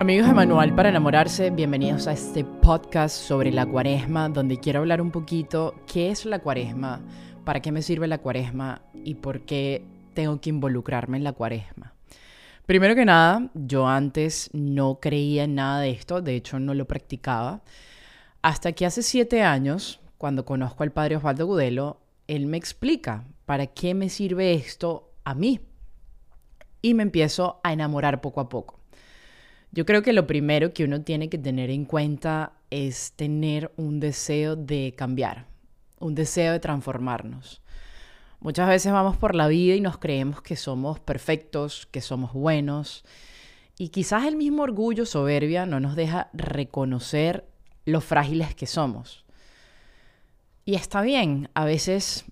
Amigos de Manual para Enamorarse, bienvenidos a este podcast sobre la cuaresma, donde quiero hablar un poquito qué es la cuaresma, para qué me sirve la cuaresma y por qué tengo que involucrarme en la cuaresma. Primero que nada, yo antes no creía en nada de esto, de hecho no lo practicaba, hasta que hace siete años, cuando conozco al padre Osvaldo Gudelo, él me explica para qué me sirve esto a mí. Y me empiezo a enamorar poco a poco. Yo creo que lo primero que uno tiene que tener en cuenta es tener un deseo de cambiar, un deseo de transformarnos. Muchas veces vamos por la vida y nos creemos que somos perfectos, que somos buenos, y quizás el mismo orgullo, soberbia, no nos deja reconocer lo frágiles que somos. Y está bien, a veces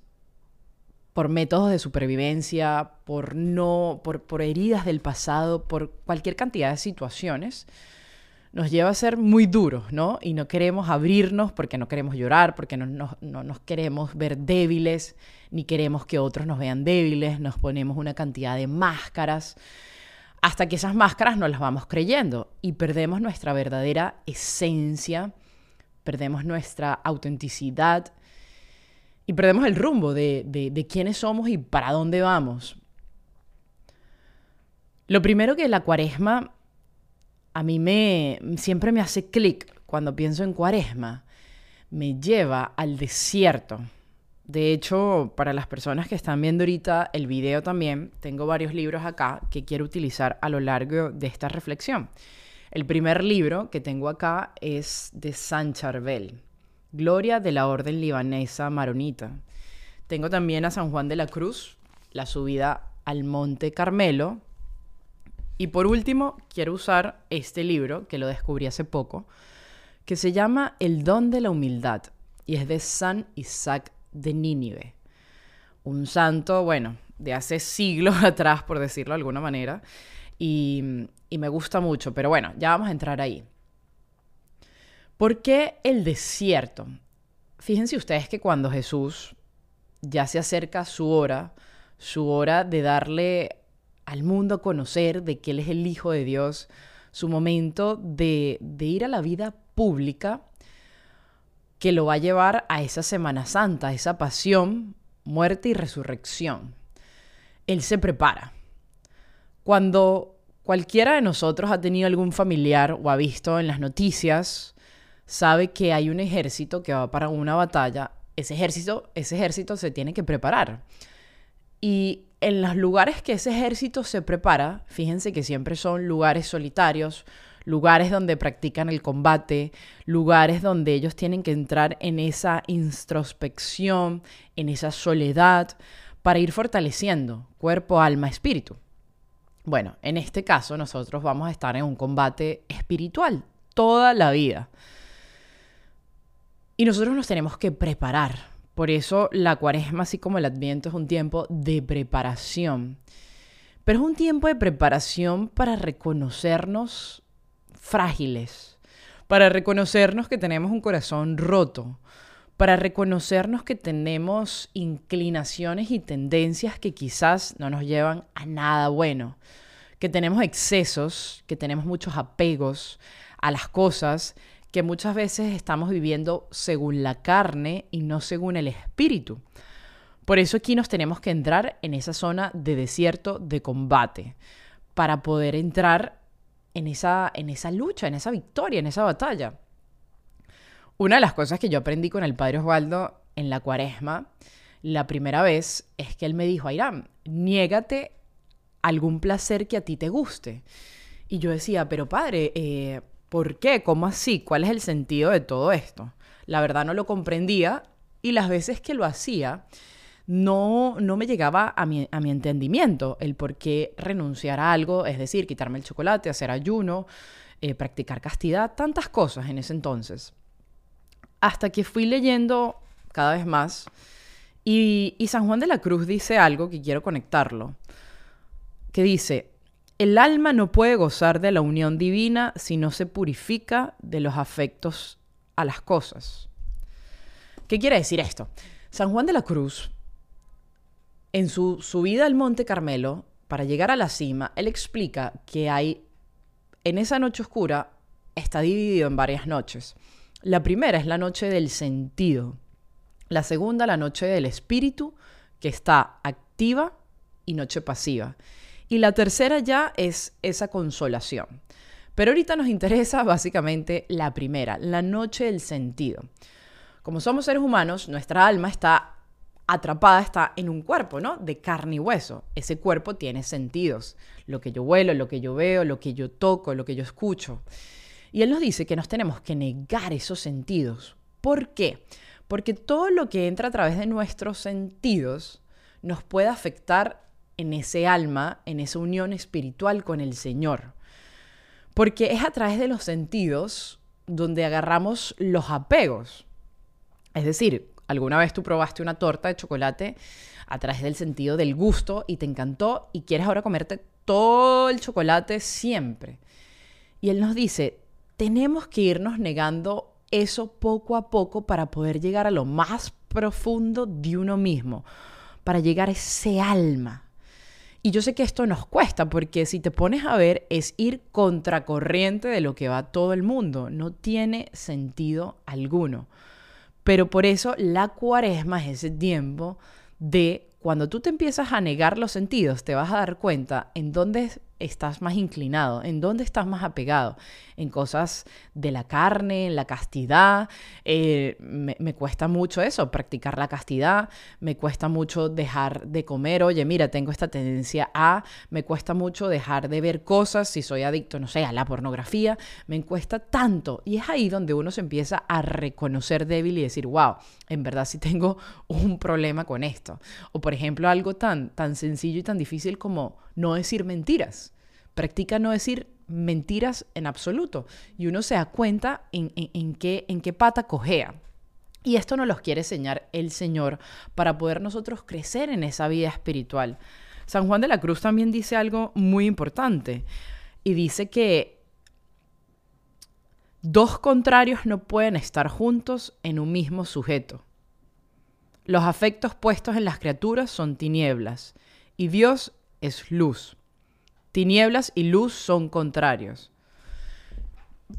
por métodos de supervivencia, por no, por, heridas del pasado, por cualquier cantidad de situaciones, nos lleva a ser muy duros, ¿no? Y no queremos abrirnos porque no queremos llorar, porque no, no nos queremos ver débiles, ni queremos que otros nos vean débiles, nos ponemos una cantidad de máscaras, hasta que esas máscaras no las vamos creyendo y perdemos nuestra verdadera esencia, perdemos nuestra autenticidad, y perdemos el rumbo de, de, quiénes somos y para dónde vamos. Lo primero que la cuaresma a mí me siempre me hace clic cuando pienso en cuaresma, me lleva al desierto. De hecho, para las personas que están viendo ahorita el video también, tengo varios libros acá que quiero utilizar a lo largo de esta reflexión. El primer libro que tengo acá es de San Charbel. Gloria de la Orden Libanesa Maronita. Tengo también a San Juan de la Cruz, la subida al Monte Carmelo. Y por último, quiero usar este libro, que lo descubrí hace poco, que se llama El don de la humildad y es de San Isaac de Nínive. Un santo, bueno, de hace siglos atrás, por decirlo de alguna manera, y, y me gusta mucho, pero bueno, ya vamos a entrar ahí. ¿Por qué el desierto? Fíjense ustedes que cuando Jesús ya se acerca su hora, su hora de darle al mundo a conocer de que Él es el Hijo de Dios, su momento de, de ir a la vida pública, que lo va a llevar a esa Semana Santa, a esa pasión, muerte y resurrección. Él se prepara. Cuando cualquiera de nosotros ha tenido algún familiar o ha visto en las noticias sabe que hay un ejército que va para una batalla, ese ejército, ese ejército se tiene que preparar. Y en los lugares que ese ejército se prepara, fíjense que siempre son lugares solitarios, lugares donde practican el combate, lugares donde ellos tienen que entrar en esa introspección, en esa soledad, para ir fortaleciendo cuerpo, alma, espíritu. Bueno, en este caso nosotros vamos a estar en un combate espiritual toda la vida. Y nosotros nos tenemos que preparar. Por eso la cuaresma, así como el adviento, es un tiempo de preparación. Pero es un tiempo de preparación para reconocernos frágiles, para reconocernos que tenemos un corazón roto, para reconocernos que tenemos inclinaciones y tendencias que quizás no nos llevan a nada bueno, que tenemos excesos, que tenemos muchos apegos a las cosas que muchas veces estamos viviendo según la carne y no según el espíritu. Por eso aquí nos tenemos que entrar en esa zona de desierto de combate para poder entrar en esa, en esa lucha, en esa victoria, en esa batalla. Una de las cosas que yo aprendí con el padre Osvaldo en la cuaresma, la primera vez, es que él me dijo, Airam, niégate algún placer que a ti te guste. Y yo decía, pero padre, eh, ¿Por qué? ¿Cómo así? ¿Cuál es el sentido de todo esto? La verdad no lo comprendía y las veces que lo hacía, no, no me llegaba a mi, a mi entendimiento el por qué renunciar a algo, es decir, quitarme el chocolate, hacer ayuno, eh, practicar castidad, tantas cosas en ese entonces. Hasta que fui leyendo cada vez más y, y San Juan de la Cruz dice algo que quiero conectarlo, que dice, el alma no puede gozar de la unión divina si no se purifica de los afectos a las cosas. ¿Qué quiere decir esto? San Juan de la Cruz en su subida al Monte Carmelo, para llegar a la cima, él explica que hay, en esa noche oscura, está dividido en varias noches. La primera es la noche del sentido. La segunda, la noche del espíritu, que está activa y noche pasiva. Y la tercera ya es esa consolación. Pero ahorita nos interesa básicamente la primera, la noche del sentido. Como somos seres humanos, nuestra alma está atrapada está en un cuerpo, ¿no? De carne y hueso. Ese cuerpo tiene sentidos. Lo que yo huelo, lo que yo veo, lo que yo toco, lo que yo escucho. Y él nos dice que nos tenemos que negar esos sentidos. ¿Por qué? Porque todo lo que entra a través de nuestros sentidos nos puede afectar en ese alma, en esa unión espiritual con el Señor. Porque es a través de los sentidos donde agarramos los apegos. Es decir, alguna vez tú probaste una torta de chocolate a través del sentido del gusto y te encantó y quieres ahora comerte todo el chocolate siempre. Y él nos dice, tenemos que irnos negando eso poco a poco para poder llegar a lo más profundo de uno mismo, para llegar a ese alma. Y yo sé que esto nos cuesta porque si te pones a ver es ir contracorriente de lo que va todo el mundo, no tiene sentido alguno. Pero por eso la cuaresma es ese tiempo de cuando tú te empiezas a negar los sentidos, te vas a dar cuenta en dónde estás más inclinado, en dónde estás más apegado, en cosas de la carne, en la castidad. Eh, me, cuesta mucho eso, practicar la castidad, me cuesta mucho dejar de comer, oye, mira, tengo esta tendencia a, me cuesta mucho dejar de ver cosas, si soy adicto, no sé, a la pornografía, me cuesta tanto. Y es ahí donde uno se empieza a reconocer débil y decir, wow, en verdad sí tengo un problema con esto. O por ejemplo, algo tan, tan sencillo y tan difícil como no decir mentiras. Practica no decir mentiras en absoluto. Y uno se da cuenta en, en, qué, en qué pata cojea. Y esto nos los quiere enseñar el Señor para poder nosotros crecer en esa vida espiritual. San Juan de la Cruz también dice algo muy importante y dice que dos contrarios no pueden estar juntos en un mismo sujeto. Los afectos puestos en las criaturas son tinieblas y Dios es luz. Tinieblas y luz son contrarios.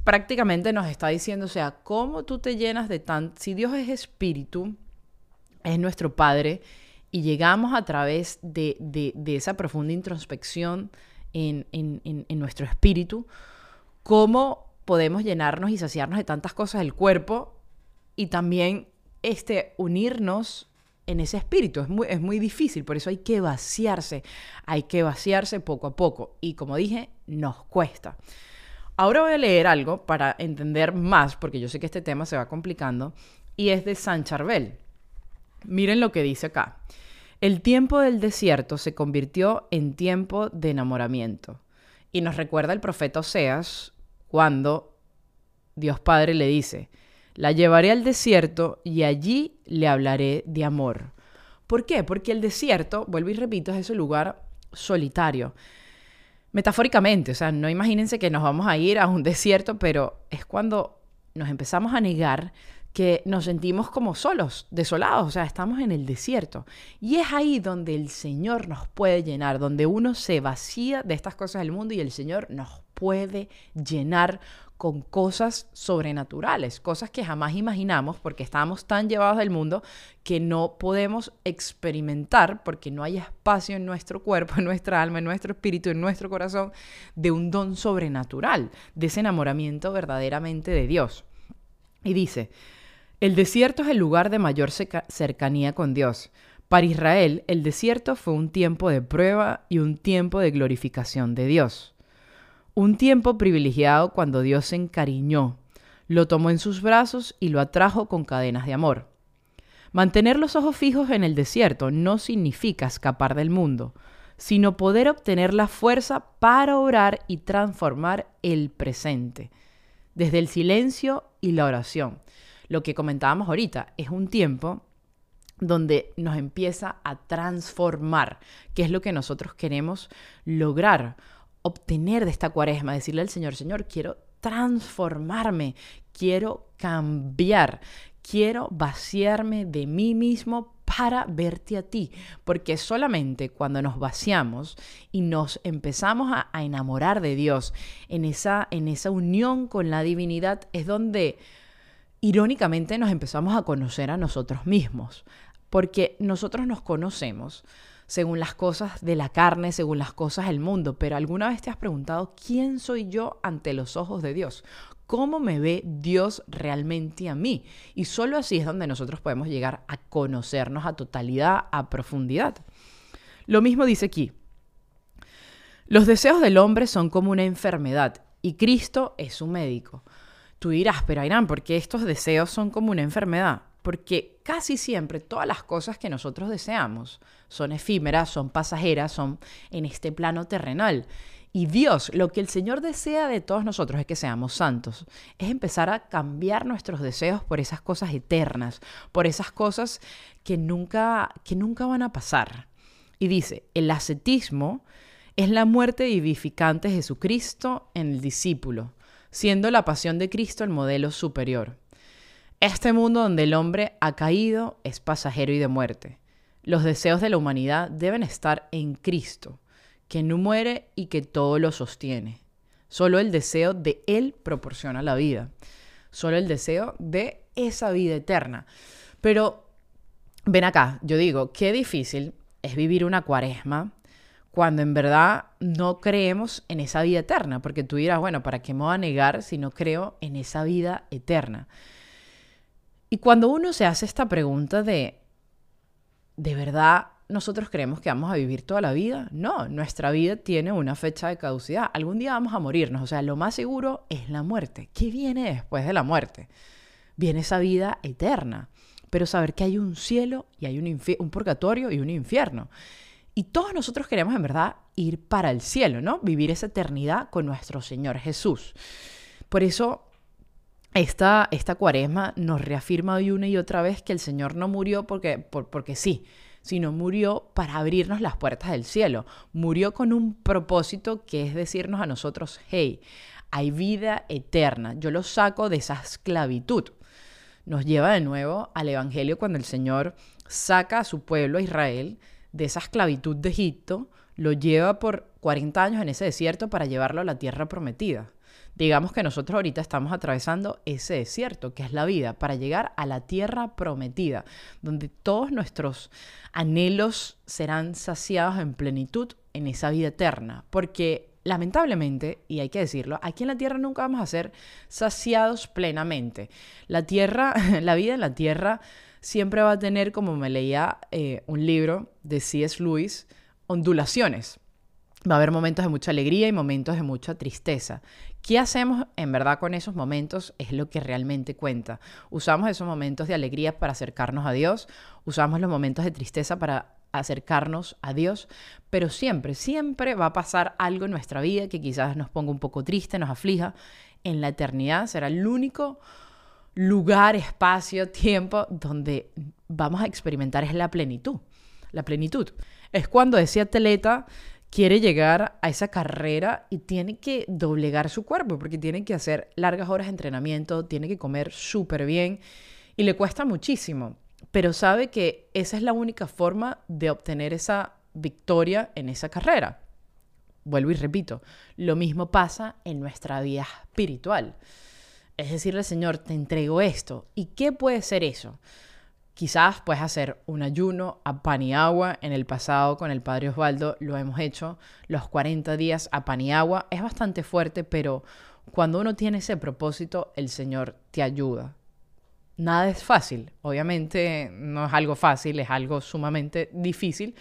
Prácticamente nos está diciendo, o sea, cómo tú te llenas de tan... Si Dios es espíritu, es nuestro Padre, y llegamos a través de, esa profunda introspección en, en, nuestro espíritu, cómo podemos llenarnos y saciarnos de tantas cosas del cuerpo y también este, unirnos en ese espíritu. Es muy, es muy difícil, por eso hay que vaciarse, hay que vaciarse poco a poco. Y como dije, nos cuesta. Ahora voy a leer algo para entender más, porque yo sé que este tema se va complicando, y es de San Charbel. Miren lo que dice acá. El tiempo del desierto se convirtió en tiempo de enamoramiento. Y nos recuerda el profeta Oseas cuando Dios Padre le dice, la llevaré al desierto y allí le hablaré de amor. ¿Por qué? Porque el desierto, vuelvo y repito, es ese lugar solitario. Metafóricamente, o sea, no imagínense que nos vamos a ir a un desierto, pero es cuando nos empezamos a negar que nos sentimos como solos, desolados, o sea, estamos en el desierto. Y es ahí donde el Señor nos puede llenar, donde uno se vacía de estas cosas del mundo y el Señor nos puede llenar con cosas sobrenaturales, cosas que jamás imaginamos porque estamos tan llevados del mundo que no podemos experimentar porque no hay espacio en nuestro cuerpo, en nuestra alma, en nuestro espíritu, en nuestro corazón de un don sobrenatural, de ese enamoramiento verdaderamente de Dios. Y dice, el desierto es el lugar de mayor cercanía con Dios. Para Israel, el desierto fue un tiempo de prueba y un tiempo de glorificación de Dios. Un tiempo privilegiado cuando Dios se encariñó, lo tomó en sus brazos y lo atrajo con cadenas de amor. Mantener los ojos fijos en el desierto no significa escapar del mundo, sino poder obtener la fuerza para orar y transformar el presente, desde el silencio y la oración. Lo que comentábamos ahorita es un tiempo donde nos empieza a transformar, que es lo que nosotros queremos lograr, obtener de esta cuaresma, decirle al Señor, Señor, quiero transformarme, quiero cambiar, quiero vaciarme de mí mismo para verte a ti, porque solamente cuando nos vaciamos y nos empezamos a, enamorar de Dios, en esa, en esa unión con la divinidad, es donde irónicamente nos empezamos a conocer a nosotros mismos, porque nosotros nos conocemos según las cosas de la carne, según las cosas del mundo, pero alguna vez te has preguntado, ¿quién soy yo ante los ojos de Dios? ¿Cómo me ve Dios realmente a mí? Y solo así es donde nosotros podemos llegar a conocernos a totalidad, a profundidad. Lo mismo dice aquí. Los deseos del hombre son como una enfermedad y Cristo es su médico. Tú dirás, pero Irán, ¿por qué estos deseos son como una enfermedad? Porque casi siempre todas las cosas que nosotros deseamos son efímeras, son pasajeras, son en este plano terrenal. Y Dios, lo que el Señor desea de todos nosotros es que seamos santos, es empezar a cambiar nuestros deseos por esas cosas eternas, por esas cosas que nunca, que nunca van a pasar. Y dice, el ascetismo es la muerte vivificante de Jesucristo en el discípulo, siendo la pasión de Cristo el modelo superior. Este mundo donde el hombre ha caído es pasajero y de muerte. Los deseos de la humanidad deben estar en Cristo, que no muere y que todo lo sostiene. Solo el deseo de Él proporciona la vida. Solo el deseo de esa vida eterna. Pero ven acá, yo digo, qué difícil es vivir una cuaresma cuando en verdad no creemos en esa vida eterna, porque tú dirás, bueno, ¿para qué me voy a negar si no creo en esa vida eterna? Y cuando uno se hace esta pregunta de, ¿de verdad nosotros creemos que vamos a vivir toda la vida? No, nuestra vida tiene una fecha de caducidad. Algún día vamos a morirnos. O sea, lo más seguro es la muerte. ¿Qué viene después de la muerte? Viene esa vida eterna. Pero saber que hay un cielo y hay un, un purgatorio y un infierno. Y todos nosotros queremos en verdad ir para el cielo, ¿no? Vivir esa eternidad con nuestro Señor Jesús. Por eso esta, esta cuaresma nos reafirma hoy una y otra vez que el Señor no murió porque, porque sí, sino murió para abrirnos las puertas del cielo. Murió con un propósito que es decirnos a nosotros, hey, hay vida eterna. Yo lo saco de esa esclavitud. Nos lleva de nuevo al Evangelio cuando el Señor saca a su pueblo, Israel, de esa esclavitud de Egipto, lo lleva por 40 años en ese desierto para llevarlo a la tierra prometida. Digamos que nosotros ahorita estamos atravesando ese desierto, que es la vida, para llegar a la tierra prometida, donde todos nuestros anhelos serán saciados en plenitud en esa vida eterna. Porque lamentablemente, y hay que decirlo, aquí en la tierra nunca vamos a ser saciados plenamente. La tierra, la vida en la tierra siempre va a tener, como me leía eh, un libro de C.S. Lewis, ondulaciones. Va a haber momentos de mucha alegría y momentos de mucha tristeza. ¿Qué hacemos en verdad con esos momentos? Es lo que realmente cuenta. Usamos esos momentos de alegría para acercarnos a Dios, usamos los momentos de tristeza para acercarnos a Dios, pero siempre, siempre va a pasar algo en nuestra vida que quizás nos ponga un poco triste, nos aflija. En la eternidad será el único lugar, espacio, tiempo donde vamos a experimentar es la plenitud. La plenitud. Es cuando ese atleta quiere llegar a esa carrera y tiene que doblegar su cuerpo porque tiene que hacer largas horas de entrenamiento, tiene que comer súper bien y le cuesta muchísimo, pero sabe que esa es la única forma de obtener esa victoria en esa carrera. Vuelvo y repito, lo mismo pasa en nuestra vida espiritual. Es decirle, Señor, te entrego esto. ¿Y qué puede ser eso? Quizás puedes hacer un ayuno a pan y agua. En el pasado con el Padre Osvaldo lo hemos hecho los 40 días a pan y agua. Es bastante fuerte, pero cuando uno tiene ese propósito, el Señor te ayuda. Nada es fácil. Obviamente no es algo fácil, es algo sumamente difícil,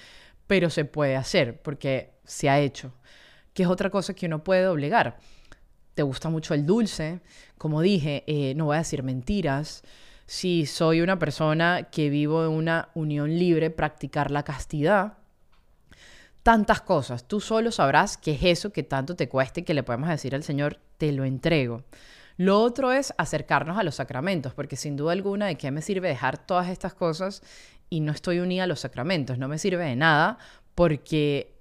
pero se puede hacer porque se ha hecho. Que es otra cosa que uno puede obligar. Te gusta mucho el dulce. Como dije, eh, no voy a decir mentiras Si soy una persona que vivo en una unión libre, practicar la castidad. Tantas cosas. Tú solo sabrás qué es eso que tanto te cueste y que le podemos decir al Señor, te lo entrego. Lo otro es acercarnos a los sacramentos, porque sin duda alguna, ¿de qué me sirve dejar todas estas cosas y no estoy unida a los sacramentos? No me sirve de nada porque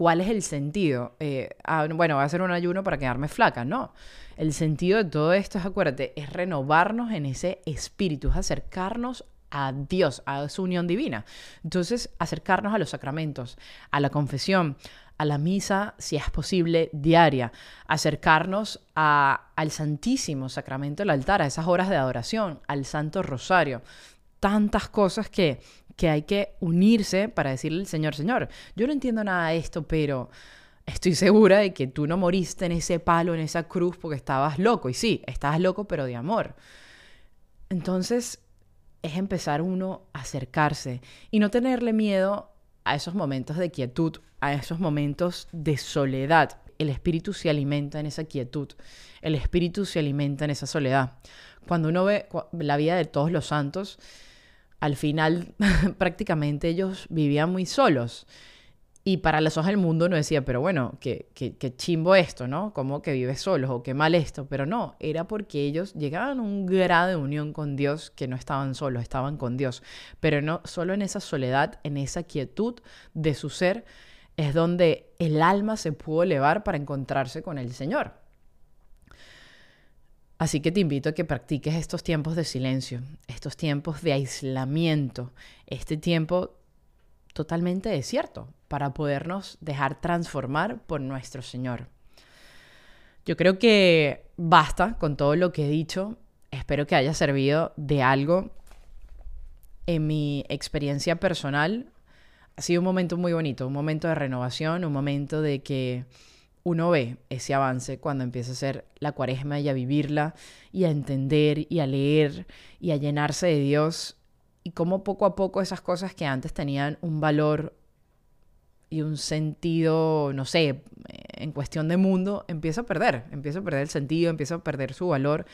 ¿cuál es el sentido? Eh, ah, bueno, voy a hacer un ayuno para quedarme flaca, no. El sentido de todo esto es, acuérdate, es renovarnos en ese espíritu, es acercarnos a Dios, a su unión divina. Entonces, acercarnos a los sacramentos, a la confesión, a la misa, si es posible, diaria, acercarnos al Santísimo Sacramento del altar, a esas horas de adoración, al Santo Rosario. Tantas cosas que, que hay que unirse para decirle al Señor, Señor, yo no entiendo nada de esto, pero estoy segura de que tú no moriste en ese palo, en esa cruz, porque estabas loco. Y sí, estabas loco, pero de amor. Entonces, es empezar uno a acercarse y no tenerle miedo a esos momentos de quietud, a esos momentos de soledad. El espíritu se alimenta en esa quietud, el espíritu se alimenta en esa soledad. Cuando uno ve la vida de todos los santos, al final prácticamente ellos vivían muy solos. Y para los ojos del mundo no decía, pero bueno, qué, chimbo esto, ¿no? Como que vives solos o qué mal esto. Pero no, era porque ellos llegaban a un grado de unión con Dios que no estaban solos, estaban con Dios. Pero no solo en esa soledad, en esa quietud de su ser, es donde el alma se pudo elevar para encontrarse con el Señor. Así que te invito a que practiques estos tiempos de silencio, estos tiempos de aislamiento, este tiempo totalmente desierto para podernos dejar transformar por nuestro Señor. Yo creo que basta con todo lo que he dicho. Espero que haya servido de algo en mi experiencia personal. Ha sido un momento muy bonito, un momento de renovación, un momento de que uno ve ese avance cuando empieza a hacer la cuaresma y a vivirla y a entender y a leer y a llenarse de Dios y cómo poco a poco esas cosas que antes tenían un valor y un sentido, no sé, en cuestión de mundo, empieza a perder, empieza a perder el sentido, empieza a perder su valor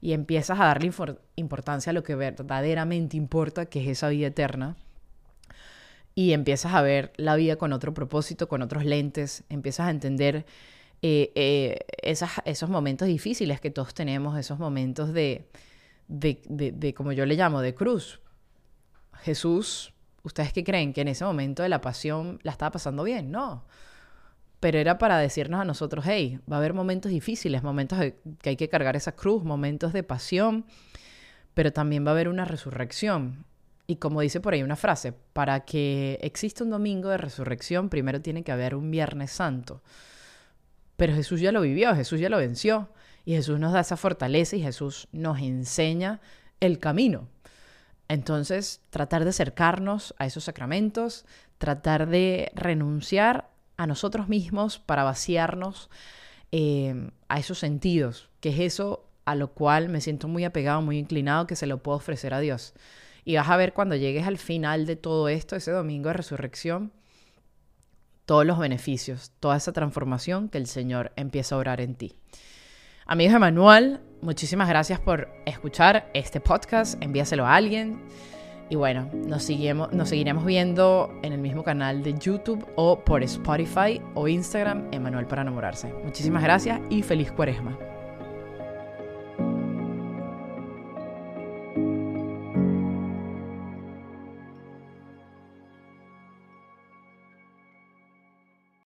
y empiezas a darle importancia a lo que verdaderamente importa, que es esa vida eterna. Y empiezas a ver la vida con otro propósito, con otros lentes, empiezas a entender eh, eh, esos momentos difíciles que todos tenemos, esos momentos de, de, de, como yo le llamo, de cruz, Jesús, ¿ustedes qué creen? Que en ese momento de la pasión la estaba pasando bien, no. Pero era para decirnos a nosotros, hey, va a haber momentos difíciles, momentos que hay que cargar esa cruz, momentos de pasión, pero también va a haber una resurrección. Y como dice por ahí una frase, para que exista un domingo de resurrección, primero tiene que haber un Viernes Santo. Pero Jesús ya lo vivió, Jesús ya lo venció. Y Jesús nos da esa fortaleza y Jesús nos enseña el camino. Entonces, tratar de acercarnos a esos sacramentos, tratar de renunciar a nosotros mismos para vaciarnos eh, a esos sentidos, que es eso a lo cual me siento muy apegado, muy inclinado, que se lo puedo ofrecer a Dios. Y vas a ver cuando llegues al final de todo esto, ese domingo de resurrección, todos los beneficios, toda esa transformación que el Señor empieza a orar en ti. Amigos de Manual, muchísimas gracias por escuchar este podcast. Envíaselo a alguien. Y bueno, nos, seguimos, nos seguiremos viendo en el mismo canal de YouTube o por Spotify o Instagram, Emanuel para enamorarse. Muchísimas gracias y feliz cuaresma.